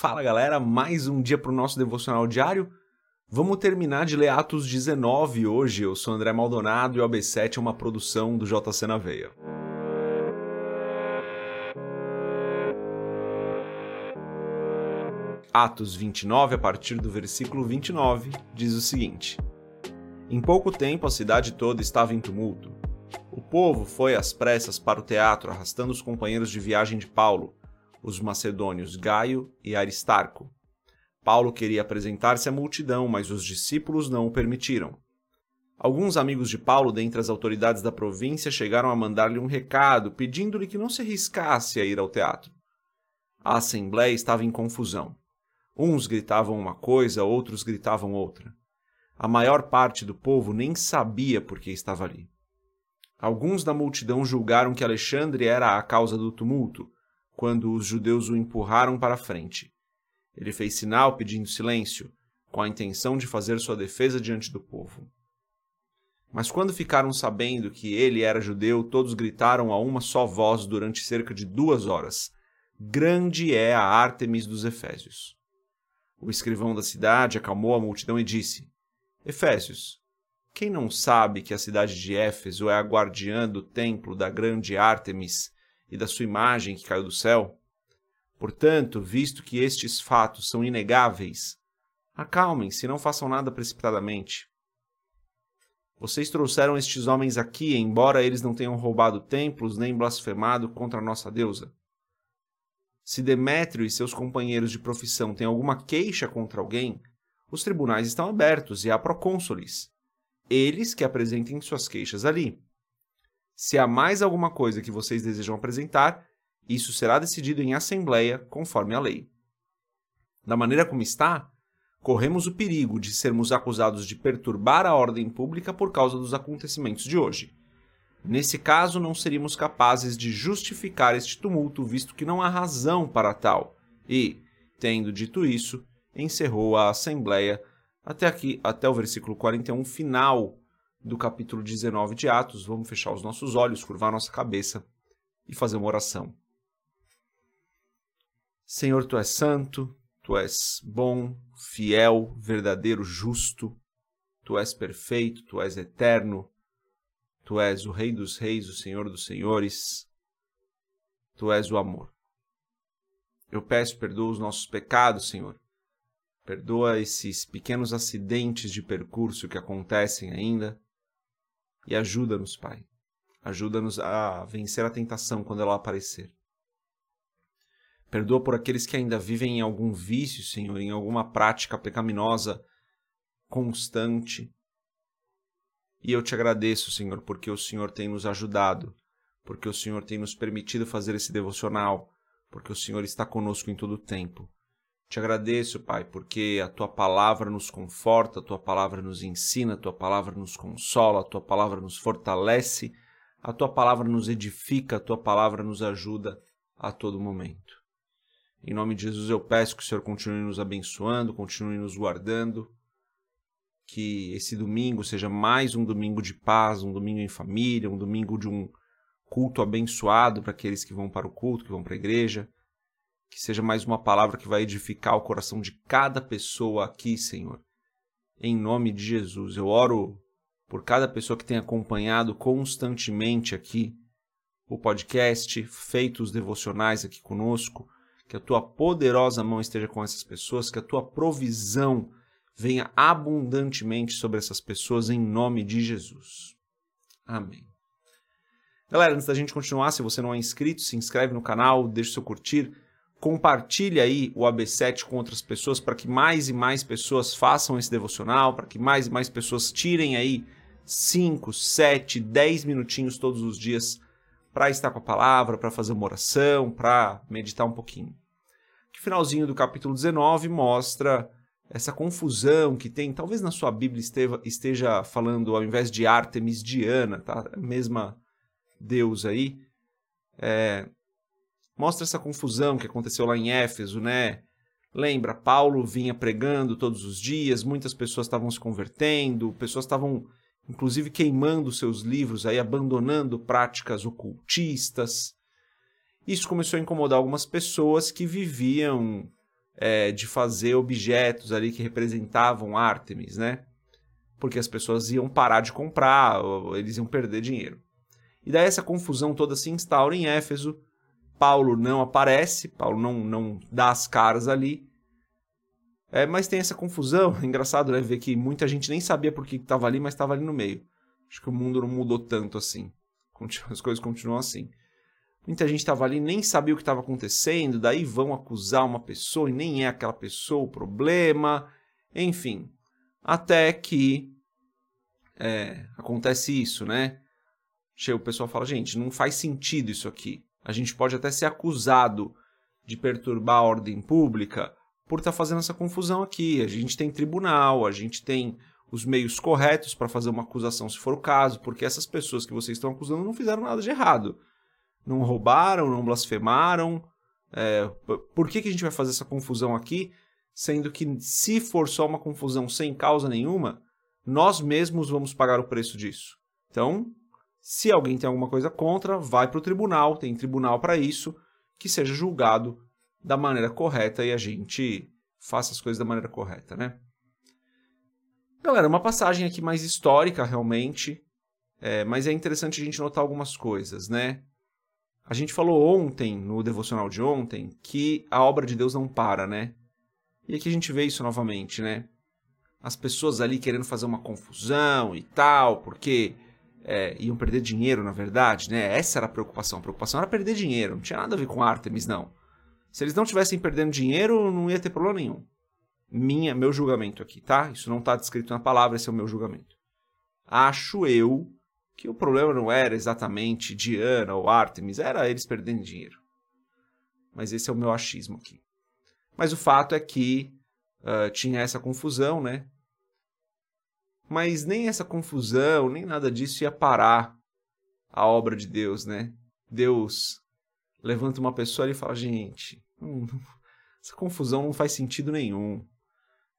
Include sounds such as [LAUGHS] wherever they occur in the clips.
Fala galera, mais um dia para o nosso devocional diário. Vamos terminar de ler Atos 19 hoje. Eu sou André Maldonado e o AB7 é uma produção do JC na Veia. Atos 29, a partir do versículo 29, diz o seguinte: Em pouco tempo a cidade toda estava em tumulto. O povo foi às pressas para o teatro, arrastando os companheiros de viagem de Paulo os macedônios Gaio e Aristarco. Paulo queria apresentar-se à multidão, mas os discípulos não o permitiram. Alguns amigos de Paulo, dentre as autoridades da província, chegaram a mandar-lhe um recado, pedindo-lhe que não se arriscasse a ir ao teatro. A assembleia estava em confusão. Uns gritavam uma coisa, outros gritavam outra. A maior parte do povo nem sabia por que estava ali. Alguns da multidão julgaram que Alexandre era a causa do tumulto, quando os judeus o empurraram para a frente. Ele fez sinal pedindo silêncio, com a intenção de fazer sua defesa diante do povo. Mas quando ficaram sabendo que ele era judeu, todos gritaram a uma só voz durante cerca de duas horas: Grande é a Ártemis dos Efésios. O escrivão da cidade acalmou a multidão e disse: Efésios, quem não sabe que a cidade de Éfeso é a guardiã do templo da grande Ártemis e da sua imagem que caiu do céu? Portanto, visto que estes fatos são inegáveis, acalmem-se e não façam nada precipitadamente. Vocês trouxeram estes homens aqui, embora eles não tenham roubado templos nem blasfemado contra a nossa deusa. Se Demétrio e seus companheiros de profissão têm alguma queixa contra alguém, os tribunais estão abertos e há procônsules. Eles que apresentem suas queixas ali. Se há mais alguma coisa que vocês desejam apresentar, isso será decidido em assembleia, conforme a lei. Da maneira como está, corremos o perigo de sermos acusados de perturbar a ordem pública por causa dos acontecimentos de hoje. Nesse caso, não seríamos capazes de justificar este tumulto, visto que não há razão para tal. E, tendo dito isso, encerrou a assembleia até aqui, até o versículo 41 final do capítulo 19 de Atos, vamos fechar os nossos olhos, curvar nossa cabeça e fazer uma oração. Senhor, tu és santo, tu és bom, fiel, verdadeiro, justo, tu és perfeito, tu és eterno, tu és o Rei dos Reis, o Senhor dos Senhores, tu és o amor. Eu peço, perdoa os nossos pecados, Senhor. Perdoa esses pequenos acidentes de percurso que acontecem ainda e ajuda-nos, Pai. Ajuda-nos a vencer a tentação quando ela aparecer. Perdoa por aqueles que ainda vivem em algum vício, Senhor, em alguma prática pecaminosa constante. E eu te agradeço, Senhor, porque o Senhor tem nos ajudado, porque o Senhor tem nos permitido fazer esse devocional, porque o Senhor está conosco em todo o tempo. Te agradeço, Pai, porque a tua palavra nos conforta, a tua palavra nos ensina, a tua palavra nos consola, a tua palavra nos fortalece, a tua palavra nos edifica, a tua palavra nos ajuda a todo momento. Em nome de Jesus eu peço que o Senhor continue nos abençoando, continue nos guardando, que esse domingo seja mais um domingo de paz, um domingo em família, um domingo de um culto abençoado para aqueles que vão para o culto, que vão para a igreja que seja mais uma palavra que vai edificar o coração de cada pessoa aqui, Senhor. Em nome de Jesus, eu oro por cada pessoa que tem acompanhado constantemente aqui o podcast, feito os devocionais aqui conosco, que a tua poderosa mão esteja com essas pessoas, que a tua provisão venha abundantemente sobre essas pessoas em nome de Jesus. Amém. Galera, antes da gente continuar, se você não é inscrito, se inscreve no canal, deixa o seu curtir compartilhe aí o AB7 com outras pessoas para que mais e mais pessoas façam esse devocional, para que mais e mais pessoas tirem aí 5, 7, 10 minutinhos todos os dias para estar com a palavra, para fazer uma oração, para meditar um pouquinho. O finalzinho do capítulo 19 mostra essa confusão que tem, talvez na sua Bíblia esteja, falando ao invés de Artemis, Diana, tá? A mesma Deus aí. É, mostra essa confusão que aconteceu lá em Éfeso, né? Lembra, Paulo vinha pregando todos os dias, muitas pessoas estavam se convertendo, pessoas estavam inclusive queimando seus livros, aí abandonando práticas ocultistas. Isso começou a incomodar algumas pessoas que viviam é, de fazer objetos ali que representavam Artemis, né? Porque as pessoas iam parar de comprar, eles iam perder dinheiro. E daí essa confusão toda se instaura em Éfeso. Paulo não aparece, Paulo não, não dá as caras ali. É, mas tem essa confusão. É [LAUGHS] engraçado né, ver que muita gente nem sabia por que estava ali, mas estava ali no meio. Acho que o mundo não mudou tanto assim. As coisas continuam assim. Muita gente estava ali nem sabia o que estava acontecendo, daí vão acusar uma pessoa e nem é aquela pessoa o problema. Enfim, até que é, acontece isso, né? Chega o pessoal fala, gente, não faz sentido isso aqui. A gente pode até ser acusado de perturbar a ordem pública por estar tá fazendo essa confusão aqui. A gente tem tribunal, a gente tem os meios corretos para fazer uma acusação, se for o caso, porque essas pessoas que vocês estão acusando não fizeram nada de errado. Não roubaram, não blasfemaram. É, por que, que a gente vai fazer essa confusão aqui, sendo que se for só uma confusão sem causa nenhuma, nós mesmos vamos pagar o preço disso? Então, se alguém tem alguma coisa contra, vai para o tribunal, tem tribunal para isso, que seja julgado da maneira correta e a gente faça as coisas da maneira correta, né? Galera, uma passagem aqui mais histórica, realmente, é, mas é interessante a gente notar algumas coisas, né? A gente falou ontem, no devocional de ontem, que a obra de Deus não para, né? E aqui a gente vê isso novamente, né? As pessoas ali querendo fazer uma confusão e tal, porque é, iam perder dinheiro, na verdade, né? Essa era a preocupação. A preocupação era perder dinheiro, não tinha nada a ver com Artemis, não. Se eles não tivessem perdendo dinheiro, não ia ter problema nenhum minha, meu julgamento aqui, tá? Isso não está descrito na palavra, esse é o meu julgamento. Acho eu que o problema não era exatamente Diana ou Artemis, era eles perdendo dinheiro. Mas esse é o meu achismo aqui. Mas o fato é que uh, tinha essa confusão, né? Mas nem essa confusão, nem nada disso ia parar a obra de Deus, né? Deus levanta uma pessoa e fala: gente, hum, [LAUGHS] essa confusão não faz sentido nenhum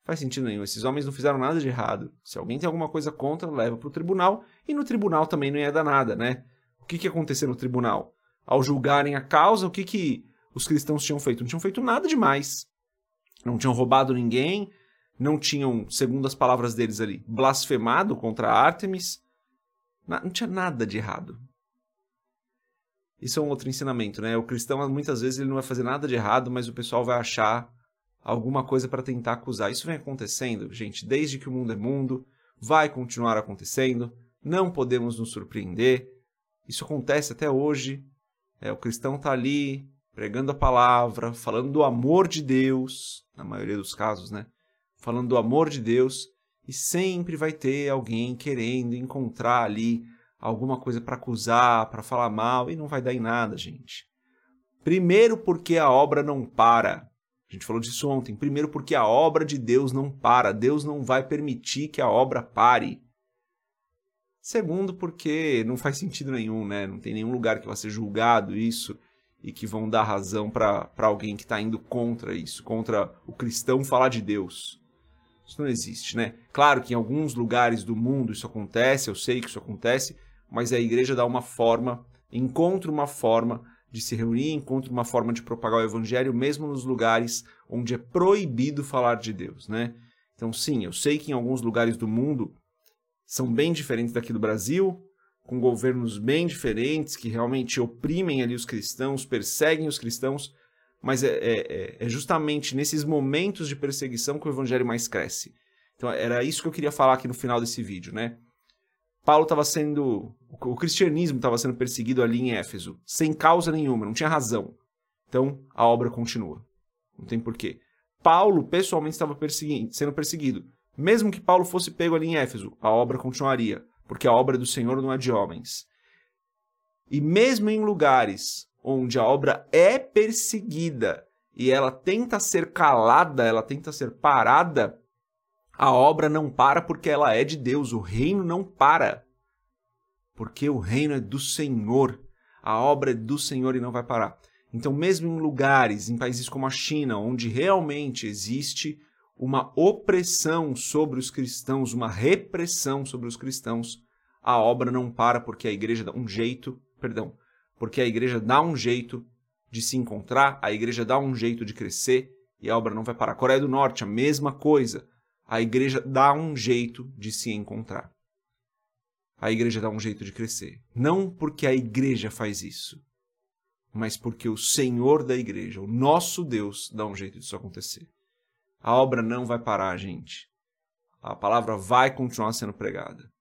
faz sentido nenhum. Esses homens não fizeram nada de errado. Se alguém tem alguma coisa contra, leva para o tribunal. E no tribunal também não ia dar nada, né? O que, que ia acontecer no tribunal? Ao julgarem a causa, o que, que os cristãos tinham feito? Não tinham feito nada demais. Não tinham roubado ninguém. Não tinham, segundo as palavras deles ali, blasfemado contra Artemis. Não tinha nada de errado. Isso é um outro ensinamento, né? O cristão, muitas vezes, ele não vai fazer nada de errado, mas o pessoal vai achar alguma coisa para tentar acusar. Isso vem acontecendo, gente, desde que o mundo é mundo, vai continuar acontecendo, não podemos nos surpreender. Isso acontece até hoje. É, o cristão está ali pregando a palavra, falando do amor de Deus, na maioria dos casos, né? Falando do amor de Deus, e sempre vai ter alguém querendo encontrar ali alguma coisa para acusar, para falar mal, e não vai dar em nada, gente. Primeiro, porque a obra não para. A gente falou disso ontem. Primeiro, porque a obra de Deus não para. Deus não vai permitir que a obra pare. Segundo, porque não faz sentido nenhum, né? Não tem nenhum lugar que vai ser julgado isso e que vão dar razão para alguém que está indo contra isso, contra o cristão falar de Deus. Isso não existe, né? Claro que em alguns lugares do mundo isso acontece, eu sei que isso acontece, mas a igreja dá uma forma, encontra uma forma de se reunir, encontra uma forma de propagar o evangelho, mesmo nos lugares onde é proibido falar de Deus, né? Então, sim, eu sei que em alguns lugares do mundo são bem diferentes daqui do Brasil, com governos bem diferentes que realmente oprimem ali os cristãos, perseguem os cristãos, mas é, é, é justamente nesses momentos de perseguição que o evangelho mais cresce. Então, era isso que eu queria falar aqui no final desse vídeo, né? Paulo estava sendo. O cristianismo estava sendo perseguido ali em Éfeso, sem causa nenhuma, não tinha razão. Então a obra continua. Não tem porquê. Paulo pessoalmente estava sendo perseguido. Mesmo que Paulo fosse pego ali em Éfeso, a obra continuaria, porque a obra do Senhor não é de homens. E mesmo em lugares onde a obra é perseguida e ela tenta ser calada, ela tenta ser parada, a obra não para porque ela é de Deus, o reino não para. Porque o reino é do Senhor, a obra é do Senhor e não vai parar. Então, mesmo em lugares, em países como a China, onde realmente existe uma opressão sobre os cristãos, uma repressão sobre os cristãos, a obra não para porque a igreja dá um jeito, perdão, porque a igreja dá um jeito de se encontrar, a igreja dá um jeito de crescer e a obra não vai parar. Coreia do Norte, a mesma coisa. A igreja dá um jeito de se encontrar. A igreja dá um jeito de crescer. Não porque a igreja faz isso, mas porque o Senhor da igreja, o nosso Deus, dá um jeito disso acontecer. A obra não vai parar, gente. A palavra vai continuar sendo pregada.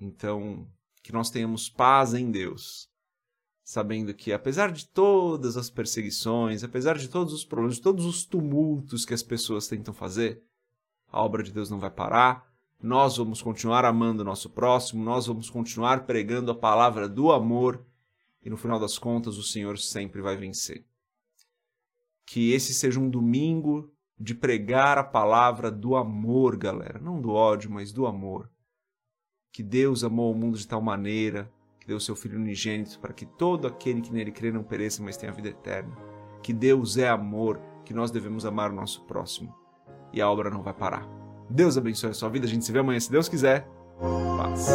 Então, que nós tenhamos paz em Deus, sabendo que apesar de todas as perseguições, apesar de todos os problemas, de todos os tumultos que as pessoas tentam fazer, a obra de Deus não vai parar. Nós vamos continuar amando o nosso próximo, nós vamos continuar pregando a palavra do amor e no final das contas o Senhor sempre vai vencer. Que esse seja um domingo de pregar a palavra do amor, galera, não do ódio, mas do amor. Que Deus amou o mundo de tal maneira que deu seu Filho unigênito para que todo aquele que nele crê não pereça, mas tenha vida eterna. Que Deus é amor, que nós devemos amar o nosso próximo. E a obra não vai parar. Deus abençoe a sua vida. A gente se vê amanhã, se Deus quiser. Paz.